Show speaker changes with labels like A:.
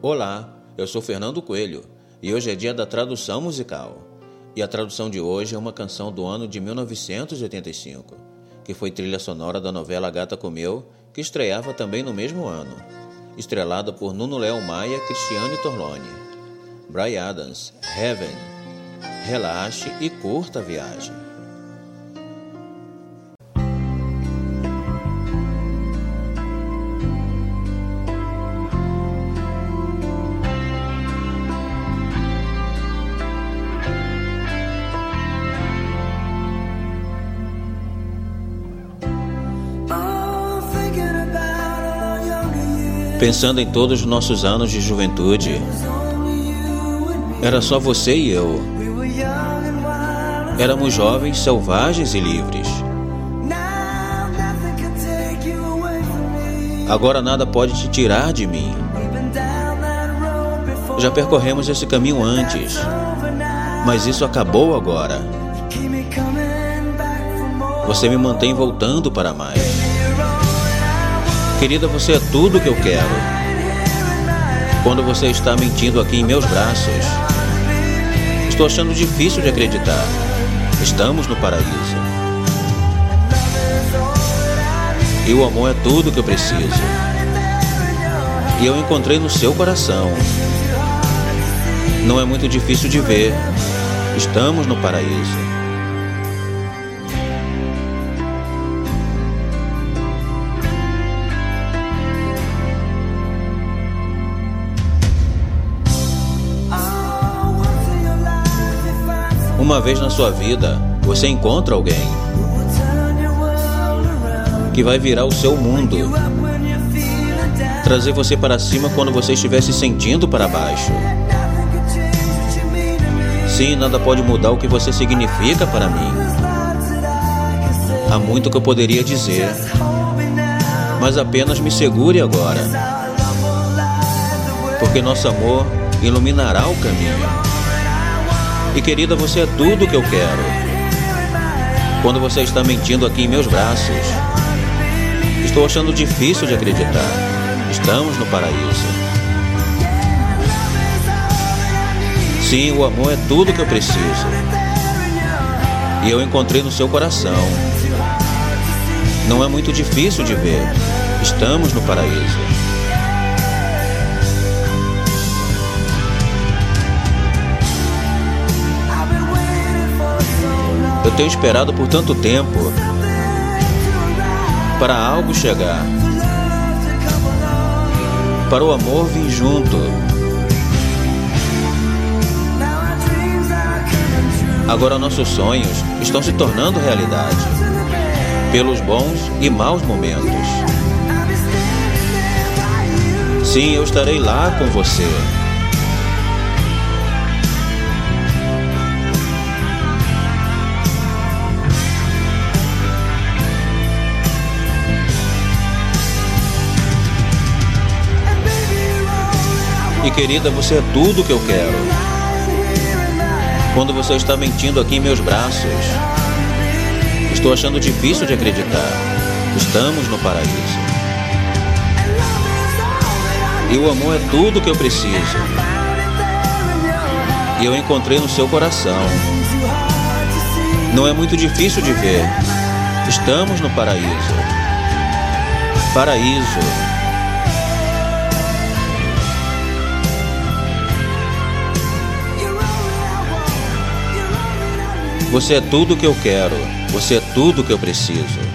A: Olá, eu sou Fernando Coelho e hoje é dia da tradução musical. E a tradução de hoje é uma canção do ano de 1985, que foi trilha sonora da novela Gata Comeu, que estreava também no mesmo ano. Estrelada por Nuno Léo Maia Cristiane Torlone. Brian Adams, Heaven. Relaxe e curta a viagem. Pensando em todos os nossos anos de juventude, era só você e eu. Éramos jovens, selvagens e livres. Agora nada pode te tirar de mim. Já percorremos esse caminho antes, mas isso acabou agora. Você me mantém voltando para mais. Querida, você é tudo que eu quero. Quando você está mentindo aqui em meus braços, estou achando difícil de acreditar. Estamos no paraíso. E o amor é tudo que eu preciso. E eu encontrei no seu coração. Não é muito difícil de ver. Estamos no paraíso. Uma vez na sua vida, você encontra alguém que vai virar o seu mundo, trazer você para cima quando você estiver se sentindo para baixo. Sim, nada pode mudar o que você significa para mim. Há muito que eu poderia dizer, mas apenas me segure agora, porque nosso amor iluminará o caminho. E querida, você é tudo que eu quero. Quando você está mentindo aqui em meus braços, estou achando difícil de acreditar. Estamos no paraíso. Sim, o amor é tudo que eu preciso. E eu encontrei no seu coração. Não é muito difícil de ver. Estamos no paraíso. Eu tenho esperado por tanto tempo para algo chegar, para o amor vir junto. Agora nossos sonhos estão se tornando realidade, pelos bons e maus momentos. Sim, eu estarei lá com você. E querida, você é tudo que eu quero. Quando você está mentindo aqui em meus braços, estou achando difícil de acreditar. Estamos no paraíso. E o amor é tudo que eu preciso. E eu encontrei no seu coração. Não é muito difícil de ver. Estamos no paraíso. Paraíso. Você é tudo que eu quero. Você é tudo que eu preciso.